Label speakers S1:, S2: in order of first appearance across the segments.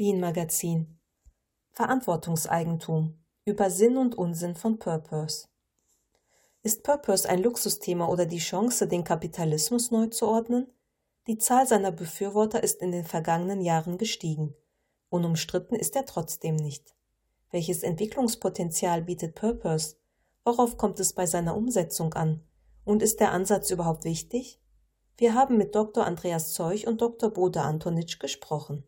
S1: Lean Magazin Verantwortungseigentum über Sinn und Unsinn von Purpose. Ist Purpose ein Luxusthema oder die Chance, den Kapitalismus neu zu ordnen? Die Zahl seiner Befürworter ist in den vergangenen Jahren gestiegen. Unumstritten ist er trotzdem nicht. Welches Entwicklungspotenzial bietet Purpose? Worauf kommt es bei seiner Umsetzung an? Und ist der Ansatz überhaupt wichtig? Wir haben mit Dr. Andreas Zeuch und Dr. Bode Antonitsch gesprochen.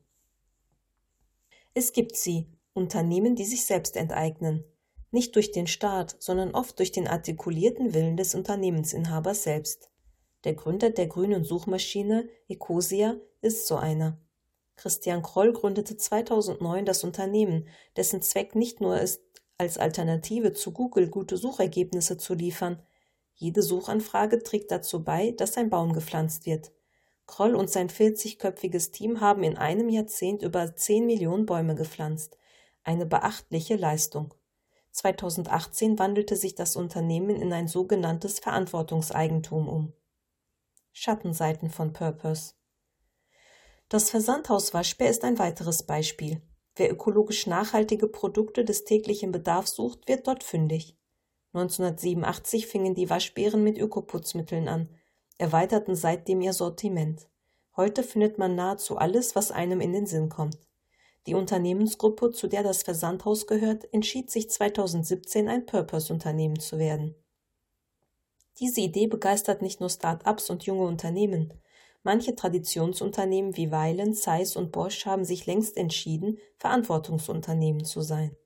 S1: Es gibt sie, Unternehmen, die sich selbst enteignen. Nicht durch den Staat, sondern oft durch den artikulierten Willen des Unternehmensinhabers selbst. Der Gründer der grünen Suchmaschine Ecosia ist so einer. Christian Kroll gründete 2009 das Unternehmen, dessen Zweck nicht nur ist, als Alternative zu Google gute Suchergebnisse zu liefern. Jede Suchanfrage trägt dazu bei, dass ein Baum gepflanzt wird. Kroll und sein 40-köpfiges Team haben in einem Jahrzehnt über 10 Millionen Bäume gepflanzt. Eine beachtliche Leistung. 2018 wandelte sich das Unternehmen in ein sogenanntes Verantwortungseigentum um. Schattenseiten von Purpose. Das Versandhaus Waschbär ist ein weiteres Beispiel. Wer ökologisch nachhaltige Produkte des täglichen Bedarfs sucht, wird dort fündig. 1987 fingen die Waschbären mit Ökoputzmitteln an, erweiterten seitdem ihr Sortiment. Heute findet man nahezu alles, was einem in den Sinn kommt. Die Unternehmensgruppe, zu der das Versandhaus gehört, entschied sich 2017 ein Purpose-Unternehmen zu werden. Diese Idee begeistert nicht nur Start-ups und junge Unternehmen. Manche Traditionsunternehmen wie Weilen, Zeiss und Bosch haben sich längst entschieden, Verantwortungsunternehmen zu sein.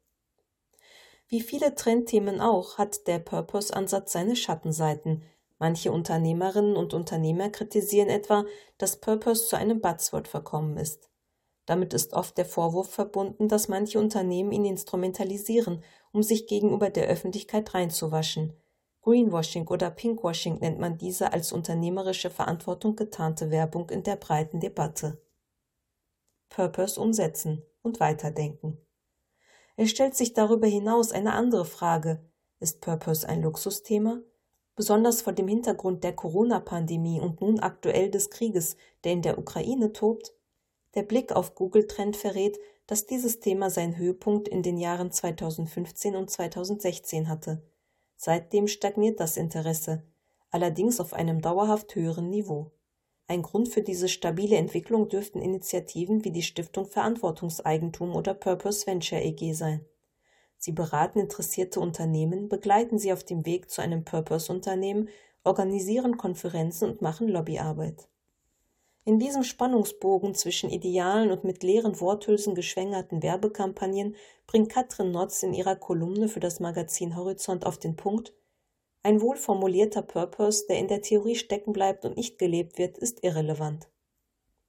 S1: Wie viele Trendthemen auch hat der Purpose-Ansatz seine Schattenseiten. Manche Unternehmerinnen und Unternehmer kritisieren etwa, dass Purpose zu einem Buzzword verkommen ist. Damit ist oft der Vorwurf verbunden, dass manche Unternehmen ihn instrumentalisieren, um sich gegenüber der Öffentlichkeit reinzuwaschen. Greenwashing oder Pinkwashing nennt man diese als unternehmerische Verantwortung getarnte Werbung in der breiten Debatte. Purpose umsetzen und weiterdenken. Es stellt sich darüber hinaus eine andere Frage. Ist Purpose ein Luxusthema? Besonders vor dem Hintergrund der Corona-Pandemie und nun aktuell des Krieges, der in der Ukraine tobt, der Blick auf Google Trend verrät, dass dieses Thema seinen Höhepunkt in den Jahren 2015 und 2016 hatte. Seitdem stagniert das Interesse, allerdings auf einem dauerhaft höheren Niveau. Ein Grund für diese stabile Entwicklung dürften Initiativen wie die Stiftung Verantwortungseigentum oder Purpose Venture EG sein. Sie beraten interessierte Unternehmen, begleiten sie auf dem Weg zu einem Purpose-Unternehmen, organisieren Konferenzen und machen Lobbyarbeit. In diesem Spannungsbogen zwischen Idealen und mit leeren Worthülsen geschwängerten Werbekampagnen bringt Katrin Notz in ihrer Kolumne für das Magazin Horizont auf den Punkt, ein wohlformulierter Purpose, der in der Theorie stecken bleibt und nicht gelebt wird, ist irrelevant.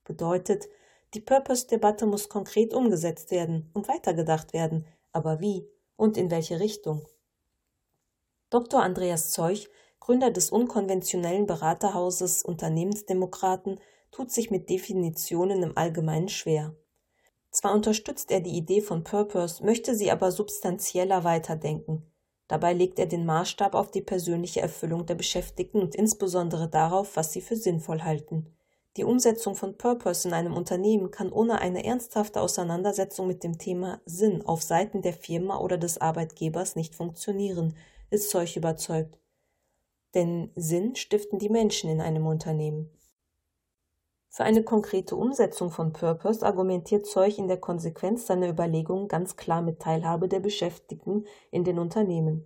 S1: Bedeutet, die Purpose-Debatte muss konkret umgesetzt werden und weitergedacht werden, aber wie und in welche Richtung? Dr. Andreas Zeuch, Gründer des unkonventionellen Beraterhauses Unternehmensdemokraten, tut sich mit Definitionen im Allgemeinen schwer. Zwar unterstützt er die Idee von Purpose, möchte sie aber substanzieller weiterdenken. Dabei legt er den Maßstab auf die persönliche Erfüllung der Beschäftigten und insbesondere darauf, was sie für sinnvoll halten. Die Umsetzung von Purpose in einem Unternehmen kann ohne eine ernsthafte Auseinandersetzung mit dem Thema Sinn auf Seiten der Firma oder des Arbeitgebers nicht funktionieren, ist Zeug überzeugt. Denn Sinn stiften die Menschen in einem Unternehmen. Für eine konkrete Umsetzung von Purpose argumentiert Zeug in der Konsequenz seiner Überlegungen ganz klar mit Teilhabe der Beschäftigten in den Unternehmen.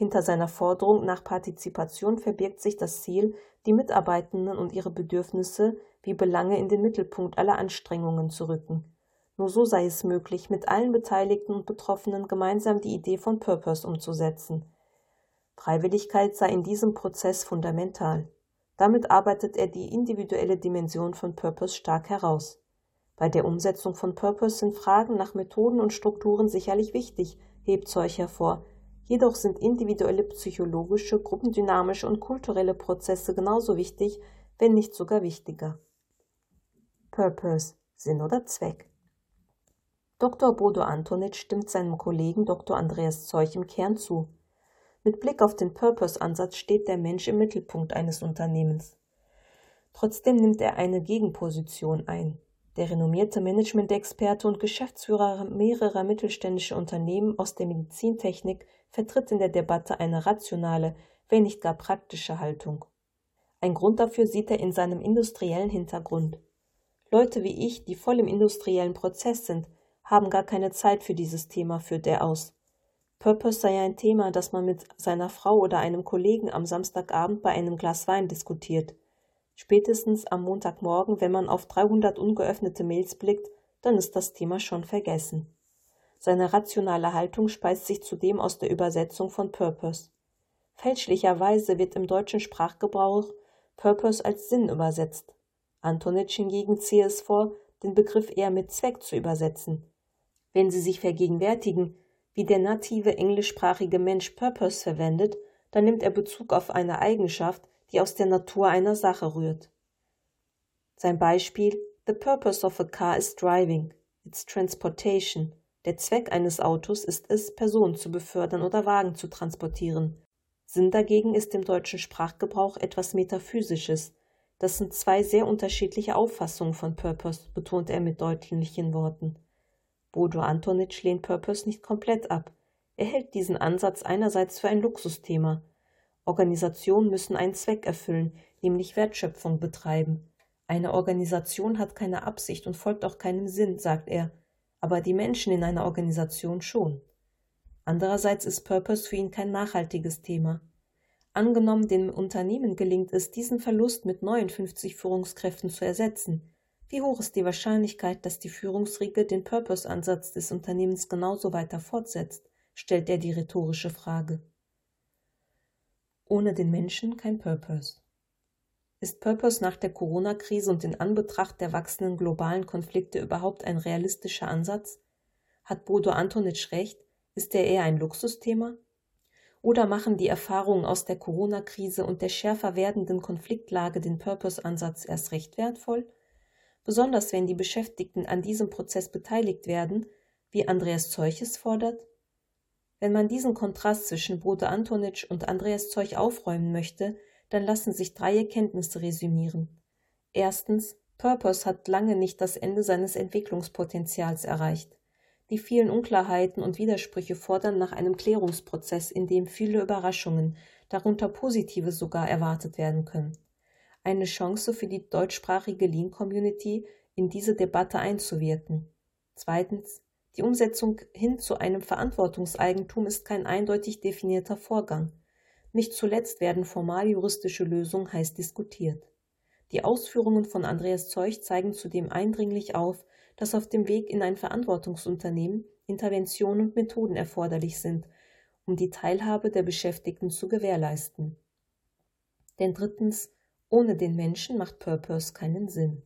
S1: Hinter seiner Forderung nach Partizipation verbirgt sich das Ziel, die Mitarbeitenden und ihre Bedürfnisse wie Belange in den Mittelpunkt aller Anstrengungen zu rücken. Nur so sei es möglich, mit allen Beteiligten und Betroffenen gemeinsam die Idee von Purpose umzusetzen. Freiwilligkeit sei in diesem Prozess fundamental. Damit arbeitet er die individuelle Dimension von Purpose stark heraus. Bei der Umsetzung von Purpose sind Fragen nach Methoden und Strukturen sicherlich wichtig, hebt Zeug hervor. Jedoch sind individuelle psychologische, gruppendynamische und kulturelle Prozesse genauso wichtig, wenn nicht sogar wichtiger. Purpose Sinn oder Zweck. Dr. Bodo Antonitsch stimmt seinem Kollegen Dr. Andreas Zeug im Kern zu. Mit Blick auf den Purpose-Ansatz steht der Mensch im Mittelpunkt eines Unternehmens. Trotzdem nimmt er eine Gegenposition ein. Der renommierte Management-Experte und Geschäftsführer mehrerer mittelständischer Unternehmen aus der Medizintechnik vertritt in der Debatte eine rationale, wenn nicht gar praktische Haltung. Ein Grund dafür sieht er in seinem industriellen Hintergrund. Leute wie ich, die voll im industriellen Prozess sind, haben gar keine Zeit für dieses Thema, führt er aus. Purpose sei ein Thema, das man mit seiner Frau oder einem Kollegen am Samstagabend bei einem Glas Wein diskutiert. Spätestens am Montagmorgen, wenn man auf 300 ungeöffnete Mails blickt, dann ist das Thema schon vergessen. Seine rationale Haltung speist sich zudem aus der Übersetzung von Purpose. Fälschlicherweise wird im deutschen Sprachgebrauch Purpose als Sinn übersetzt. Antonitsch hingegen ziehe es vor, den Begriff eher mit Zweck zu übersetzen. Wenn Sie sich vergegenwärtigen, wie der native englischsprachige Mensch Purpose verwendet, dann nimmt er Bezug auf eine Eigenschaft, die aus der Natur einer Sache rührt. Sein Beispiel The purpose of a car is driving, its transportation. Der Zweck eines Autos ist es, Personen zu befördern oder Wagen zu transportieren. Sinn dagegen ist im deutschen Sprachgebrauch etwas Metaphysisches. Das sind zwei sehr unterschiedliche Auffassungen von Purpose, betont er mit deutlichen Worten. Bodo Antonitsch lehnt Purpose nicht komplett ab. Er hält diesen Ansatz einerseits für ein Luxusthema, Organisationen müssen einen Zweck erfüllen, nämlich Wertschöpfung betreiben. Eine Organisation hat keine Absicht und folgt auch keinem Sinn, sagt er, aber die Menschen in einer Organisation schon. Andererseits ist Purpose für ihn kein nachhaltiges Thema. Angenommen, dem Unternehmen gelingt es, diesen Verlust mit 59 Führungskräften zu ersetzen. Wie hoch ist die Wahrscheinlichkeit, dass die Führungsriege den Purpose-Ansatz des Unternehmens genauso weiter fortsetzt? stellt er die rhetorische Frage. Ohne den Menschen kein Purpose. Ist Purpose nach der Corona-Krise und in Anbetracht der wachsenden globalen Konflikte überhaupt ein realistischer Ansatz? Hat Bodo Antonitsch recht? Ist er eher ein Luxusthema? Oder machen die Erfahrungen aus der Corona-Krise und der schärfer werdenden Konfliktlage den Purpose-Ansatz erst recht wertvoll? Besonders wenn die Beschäftigten an diesem Prozess beteiligt werden, wie Andreas Zeuches fordert? Wenn man diesen Kontrast zwischen Bodo Antonitsch und Andreas Zeug aufräumen möchte, dann lassen sich drei Erkenntnisse resümieren. Erstens, Purpose hat lange nicht das Ende seines Entwicklungspotenzials erreicht. Die vielen Unklarheiten und Widersprüche fordern nach einem Klärungsprozess, in dem viele Überraschungen, darunter positive sogar, erwartet werden können. Eine Chance für die deutschsprachige Lean-Community, in diese Debatte einzuwirken. Zweitens, die Umsetzung hin zu einem Verantwortungseigentum ist kein eindeutig definierter Vorgang. Nicht zuletzt werden formal juristische Lösungen heiß diskutiert. Die Ausführungen von Andreas Zeuch zeigen zudem eindringlich auf, dass auf dem Weg in ein Verantwortungsunternehmen Interventionen und Methoden erforderlich sind, um die Teilhabe der Beschäftigten zu gewährleisten. Denn drittens, ohne den Menschen macht Purpose keinen Sinn.